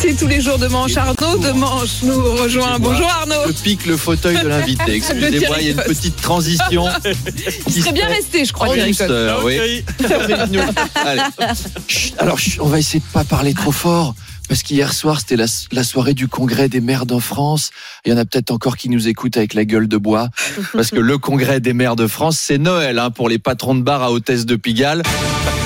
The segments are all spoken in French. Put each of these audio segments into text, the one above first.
C'est tous les jours de manche. Arnaud de manche nous rejoint. Bonjour Arnaud. Je pique le fauteuil de l'invité. Excusez-moi, il y a une petite transition. Il serait bien resté, je crois, En Thierry douceur, oui. Allez. Chut, Alors, chut, on va essayer de pas parler trop fort. Parce qu'hier soir, c'était la, la soirée du congrès des maires de France. Il y en a peut-être encore qui nous écoutent avec la gueule de bois. Parce que le congrès des maires de France, c'est Noël hein, pour les patrons de bar à hôtesse de Pigalle.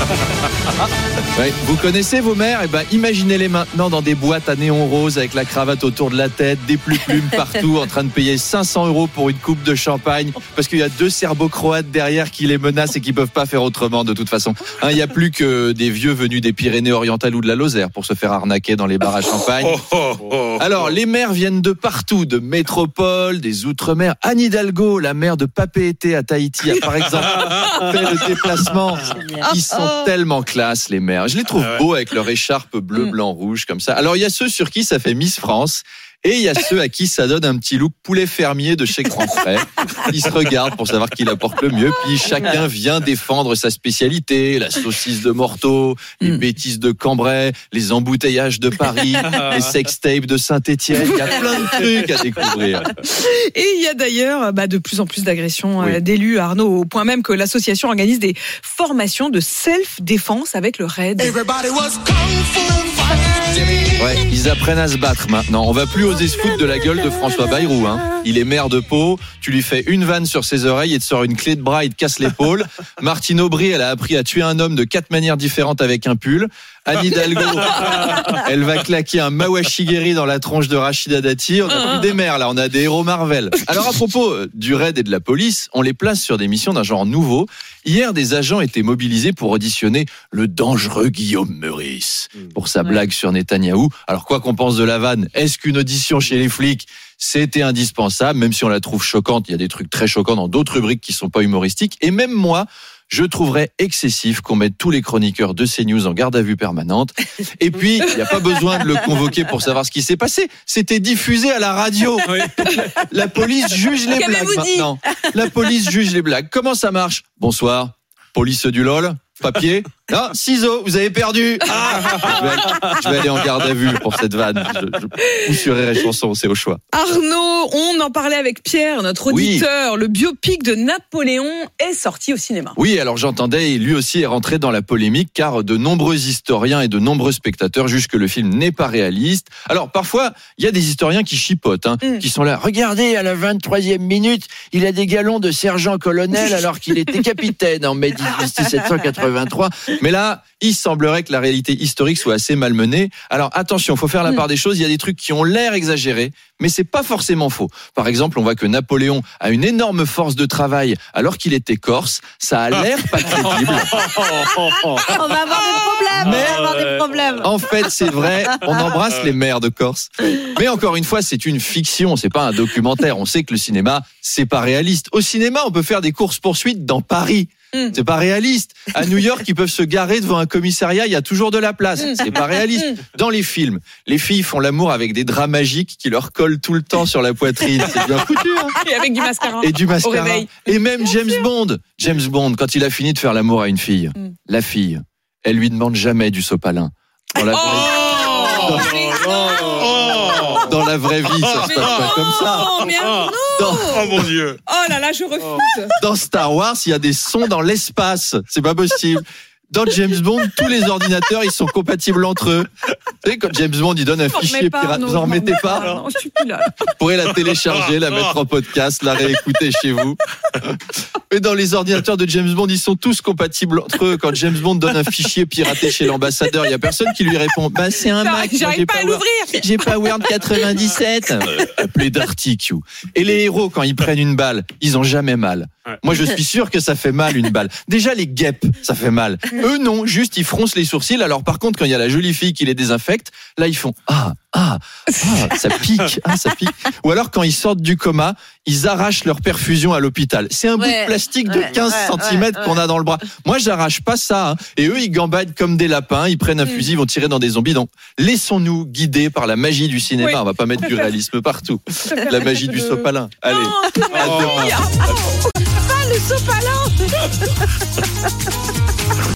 Ouais, vous connaissez vos mères Eh ben, imaginez-les maintenant dans des boîtes à néon rose avec la cravate autour de la tête, des plumes partout, en train de payer 500 euros pour une coupe de champagne, parce qu'il y a deux serbo-croates derrière qui les menacent et qui peuvent pas faire autrement de toute façon. Hein, Il n'y a plus que des vieux venus des Pyrénées-Orientales ou de la Lozère pour se faire arnaquer dans les bars à champagne. Alors, les maires viennent de partout, de métropole, des outre-mer. Anne Hidalgo, la mère de Papeete à Tahiti, a par exemple fait le déplacement. Ils sont tellement classe, les maires. Je les trouve beaux avec leur écharpe bleu, blanc, rouge, comme ça. Alors, il y a ceux sur qui ça fait Miss France. Et il y a ceux à qui ça donne un petit look poulet fermier de chez Grand Frère. Ils se regardent pour savoir qui la porte le mieux. Puis chacun vient défendre sa spécialité. La saucisse de Morteau, les bêtises de Cambrai, les embouteillages de Paris, les sextapes de Saint-Etienne. Il y a plein de trucs à découvrir. Et il y a d'ailleurs bah, de plus en plus d'agressions euh, Oui. d'élus, Arnaud, au point même que l'association organise des formations de self-défense avec le RAID. Ouais, ils apprennent à se battre maintenant. On va plus oser se foutre de la gueule de François Bayrou. Hein. Il est maire de Pau. Tu lui fais une vanne sur ses oreilles et te sort une clé de bras et te casse l'épaule. Martine Aubry, elle a appris à tuer un homme de quatre manières différentes avec un pull. Anne Hidalgo, elle va claquer un Mawashigeri dans la tronche de Rachida Dati. On a plus des maires là, on a des héros Marvel. Alors à propos euh, du raid et de la police, on les place sur des missions d'un genre nouveau. Hier, des agents étaient mobilisés pour auditionner le dangereux Guillaume Meurice pour sa blague sur Netanyahou. Alors quoi qu'on pense de la vanne, est-ce qu'une audition chez les flics c'était indispensable, même si on la trouve choquante. Il y a des trucs très choquants dans d'autres rubriques qui sont pas humoristiques. Et même moi, je trouverais excessif qu'on mette tous les chroniqueurs de CNews en garde à vue permanente. Et puis, il n'y a pas besoin de le convoquer pour savoir ce qui s'est passé. C'était diffusé à la radio. La police juge les blagues maintenant. La police juge les blagues. Comment ça marche? Bonsoir. Police du LOL. Papier Non, ciseaux, vous avez perdu. Ah je, vais aller, je vais aller en garde à vue pour cette vanne. Je, je, Chanson, c'est au choix. Arnaud, on en parlait avec Pierre, notre Oui. auditeur. Le biopic de Napoléon est sorti au cinéma. Oui, alors j'entendais, lui aussi est rentré dans la polémique car de nombreux historiens et de nombreux spectateurs jugent que le film n'est pas réaliste. Alors parfois, il y a des historiens qui chipotent, hein, Mm. qui sont là. Regardez, à la 23e minute, il a des galons de sergent-colonel alors qu'il était capitaine en mai 1783. Mais là, il semblerait que la réalité historique soit assez malmenée. Alors attention, faut faire la Mm. part des choses. Il y a des trucs qui ont l'air exagérés, mais c'est pas forcément faux. Par exemple, on voit que Napoléon a une énorme force de travail alors qu'il était corse. Ça a l'air pas crédible. On va avoir des problèmes. Mais- on va avoir des problèmes. En fait, c'est vrai, on embrasse les maires de Corse. Mais encore une fois, c'est une fiction, c'est pas un documentaire. On sait que le cinéma, c'est pas réaliste. Au cinéma, on peut faire des courses-poursuites dans Paris. Mm. C'est pas réaliste. À New York, ils peuvent se garer devant un commissariat, il y a toujours de la place. Mm. C'est pas réaliste. Dans les films, les filles font l'amour avec des draps magiques qui leur collent tout le temps sur la poitrine. C'est bien foutu, hein Et avec du mascara. et du mascara. réveil. Et même James Bond. James Bond, quand il a fini de faire l'amour à une fille, Mm. la fille, elle lui demande jamais du sopalin. Dans la, vraie, Oh, dans la vraie vie, ça se passe pas comme ça. Oh, mais Dans, Oh mon dieu. Oh là là, je refuse. dans Star Wars, il y a des sons dans l'espace. C'est pas possible. Dans James Bond, tous les ordinateurs, ils sont compatibles entre eux. Vous savez, quand James Bond, il donne un fichier pirate, vous en remettez pas Non, je suis plus là. Vous pourrez la télécharger, la mettre en podcast, la réécouter chez vous. Mais dans les ordinateurs de James Bond, ils sont tous compatibles entre eux. Quand James Bond donne un fichier piraté chez l'ambassadeur, il y a personne qui lui répond. Bah, c'est un Mac. J'arrive j'ai pas à l'ouvrir. J'ai pas Word 97. Appelé Darty Q. Et les héros, quand ils prennent une balle, ils ont jamais mal. Moi, je suis sûr que ça fait mal une balle. Déjà, les guêpes, ça fait mal. Eux, non, juste ils froncent les sourcils. Alors, par contre, quand il y a la jolie fille qui les désinfecte, là, ils font ah ah ah, ça pique, ah ça pique. Ou alors, quand ils sortent du coma, ils arrachent leur perfusion à l'hôpital. C'est un bout de plastique de ouais, 15 ouais, cm qu'on a dans le bras. Moi, j'arrache pas ça. hein. Et eux, ils gambadent comme des lapins. Ils prennent un fusil, ils vont tirer dans des zombies. Donc, laissons-nous guider par la magie du cinéma. Oui. On va pas mettre du réalisme partout. La magie du sopalin. Allez. Non, le sopalin